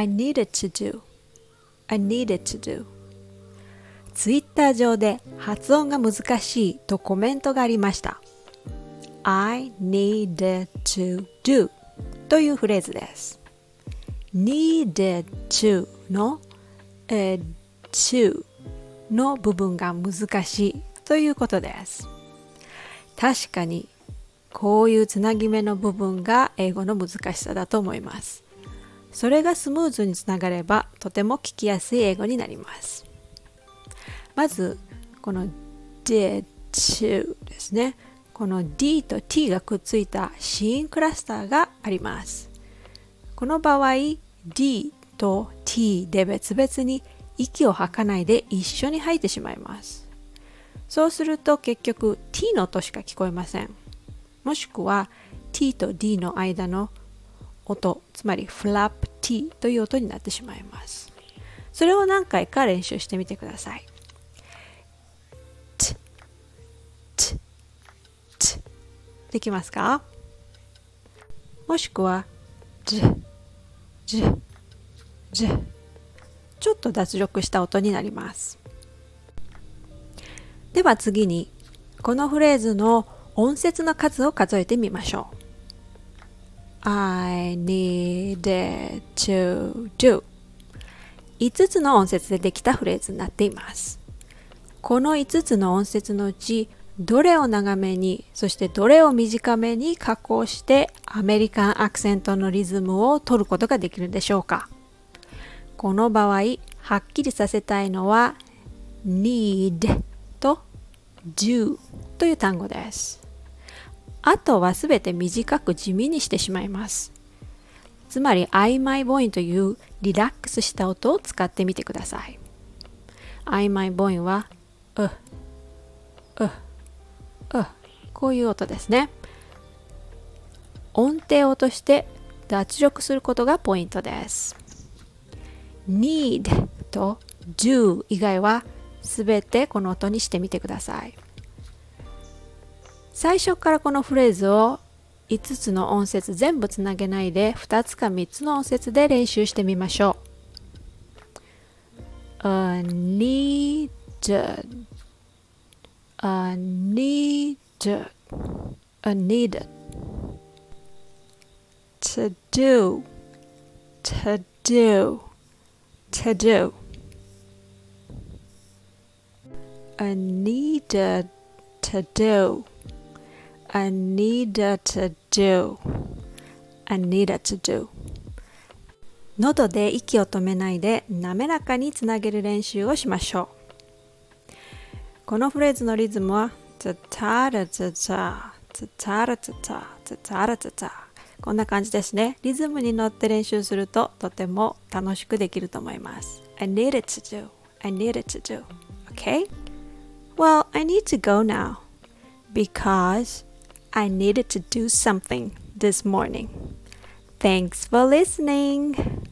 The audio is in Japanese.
I needed to do. I needed to do. ツイッター上で発音が難しいとコメントがありました。I needed to do というフレーズです。needed to の、えー、to の部分が難しいということです。確かにこういうつなぎ目の部分が英語の難しさだと思います。それがスムーズにつながればとても聞きやすい英語になります。まずこの did to ですね。この D と T がくっついた子音クラスターがあります。この場合 D と T で別々に息を吐かないで一緒に吐いてしまいます。そうすると結局 T の音しか聞こえません。もしくは T と D の間の音つまりフラップ T という音になってしまいます。それを何回か練習してみてください。できますか？もしくはじじじちょっと脱力した音になります。では次にこのフレーズの音節の数を数えてみましょう。I needed to do. 5つの音節でできたフレーズになっています。この5つの音節のうちどれを長めにそしてどれを短めに加工してアメリカンアクセントのリズムを取ることができるでしょうか。この場合はっきりさせたいのは need と do という単語です。あとはすべて短く地味にしてしまいます。つまり曖昧母音というリラックスした音を使ってみてください。曖昧母音はう、う、うこういう音ですね。音程を落として脱力することがポイントです。need と do 以外はすべてこの音にしてみてください。最初からこのフレーズを5つの音節全部つなげないで2つか3つの音節で練習してみましょう A needed a needed a needed to do to do to do I needed to do I need to do I need to do 喉で息を止めないで滑らかにつなげる練習をしましょうこのフレーズのリズムはタタラタタタタラタタタタラタタこんな感じですね。リズムに乗って練習するととても楽しくできると思います。I need it to do. I need it to do. Okay? Well, I need to go now because I needed to do something this morning. Thanks for listening.